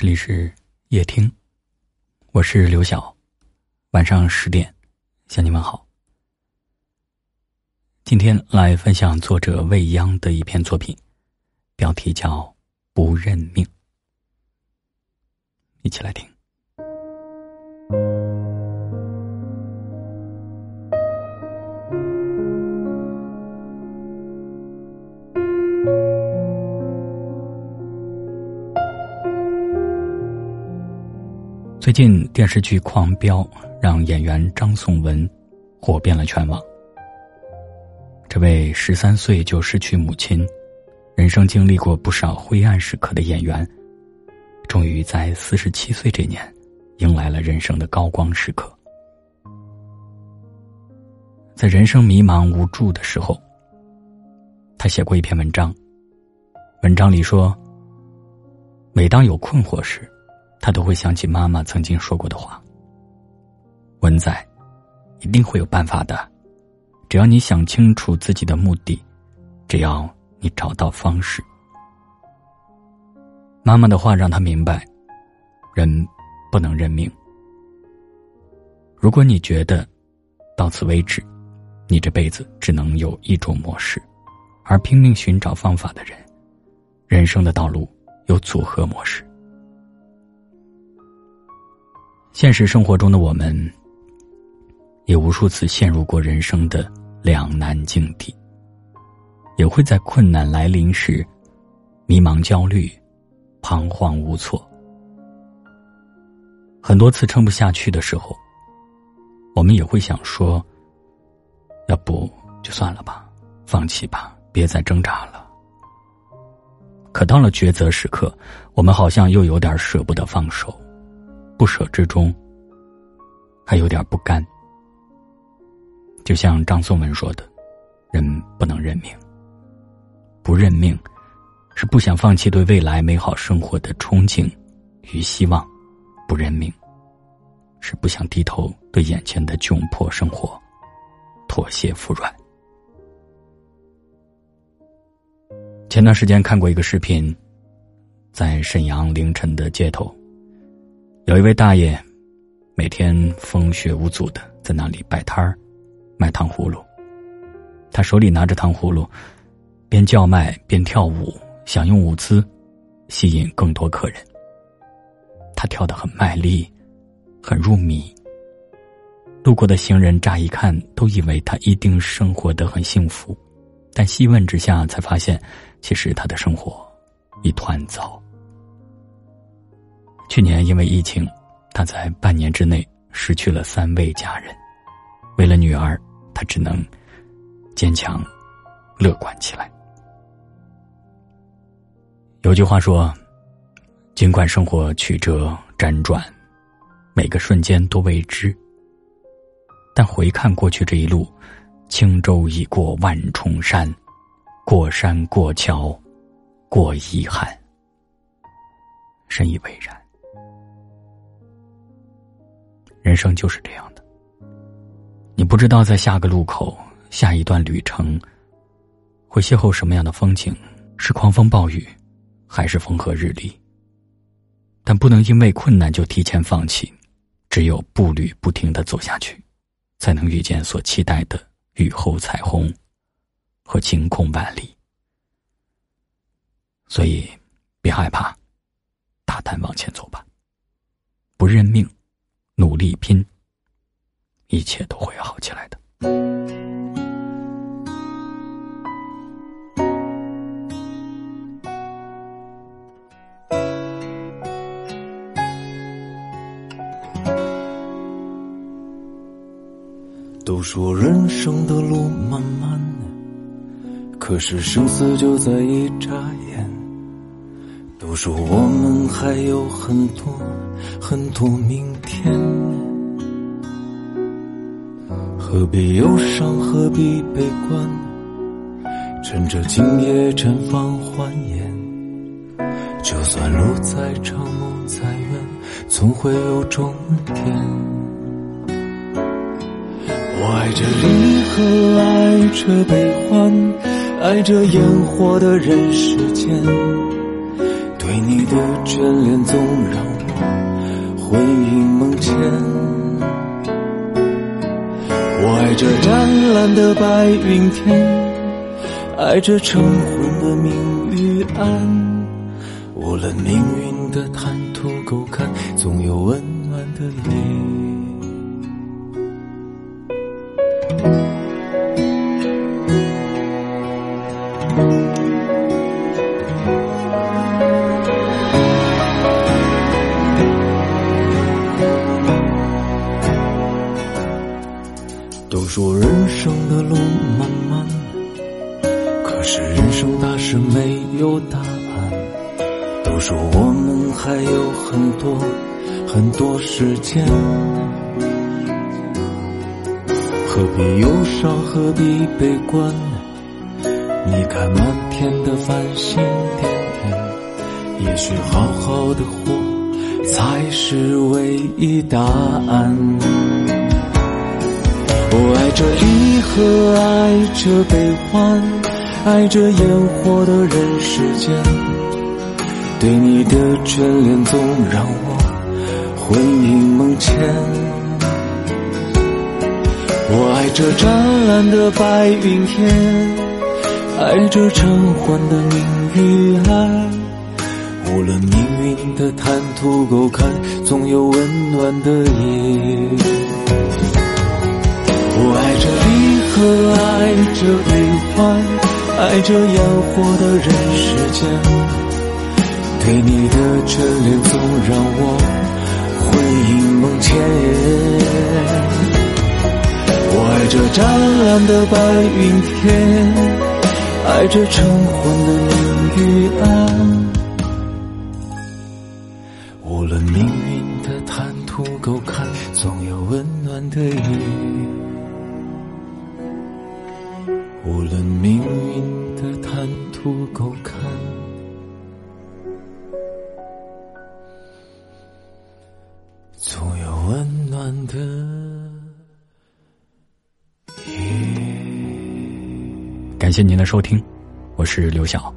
这里是夜听，我是刘晓，晚上十点向你们好。今天来分享作者未央的一篇作品，标题叫《不认命》，一起来听。最近电视剧《狂飙》让演员张颂文火遍了全网。这位十三岁就失去母亲、人生经历过不少灰暗时刻的演员，终于在四十七岁这年，迎来了人生的高光时刻。在人生迷茫无助的时候，他写过一篇文章。文章里说：“每当有困惑时。”他都会想起妈妈曾经说过的话：“文仔，一定会有办法的，只要你想清楚自己的目的，只要你找到方式。”妈妈的话让他明白，人不能认命。如果你觉得到此为止，你这辈子只能有一种模式，而拼命寻找方法的人，人生的道路有组合模式。现实生活中的我们，也无数次陷入过人生的两难境地，也会在困难来临时迷茫、焦虑、彷徨无措。很多次撑不下去的时候，我们也会想说：“要不就算了吧，放弃吧，别再挣扎了。”可到了抉择时刻，我们好像又有点舍不得放手。不舍之中，还有点不甘。就像张颂文说的：“人不能认命，不认命，是不想放弃对未来美好生活的憧憬与希望；不认命，是不想低头对眼前的窘迫生活妥协服软。”前段时间看过一个视频，在沈阳凌晨的街头。有一位大爷，每天风雪无阻的在那里摆摊儿，卖糖葫芦。他手里拿着糖葫芦，边叫卖边跳舞，想用舞姿吸引更多客人。他跳得很卖力，很入迷。路过的行人乍一看都以为他一定生活得很幸福，但细问之下才发现，其实他的生活一团糟。去年因为疫情，他在半年之内失去了三位家人。为了女儿，他只能坚强、乐观起来。有句话说：“尽管生活曲折辗转，每个瞬间都未知，但回看过去这一路，轻舟已过万重山，过山过桥，过遗憾。”深以为然。人生就是这样的，你不知道在下个路口、下一段旅程会邂逅什么样的风景，是狂风暴雨，还是风和日丽。但不能因为困难就提前放弃，只有步履不停的走下去，才能遇见所期待的雨后彩虹和晴空万里。所以，别害怕，大胆往前走吧，不认命。努力拼，一切都会好起来的。都说人生的路漫漫，可是生死就在一眨眼。都说我们还有很多很多明天，何必忧伤，何必悲观？趁着今夜绽放欢颜，就算路再长梦再远，总会有终点。我爱着离合，爱着悲欢，爱着烟火的人世间。对对你的眷恋总让我魂萦梦牵。我爱这湛蓝的白云天，爱这晨昏的明与暗。无论命运的坦途沟坎，总有温暖的泪。有答案。都说我们还有很多很多时间，何必忧伤，何必悲观？你看满天的繁星点点，也许好好的活才是唯一答案。我爱这离合，爱这悲欢，爱这烟火的人世间。对你的眷恋总让我魂萦梦牵。我爱这湛蓝的白云天，爱这晨昏的明与暗。无论命运的坦途沟坎，总有温暖的夜。我爱这离合，爱这悲欢，爱这烟火的人世间。对你的眷恋总让我魂萦梦牵。我爱这湛蓝的白云天，爱这晨昏的明与暗。无论命运的坦途沟坎，总有温暖的雨。无论命看图狗看，总有温暖的感谢您的收听，我是刘晓。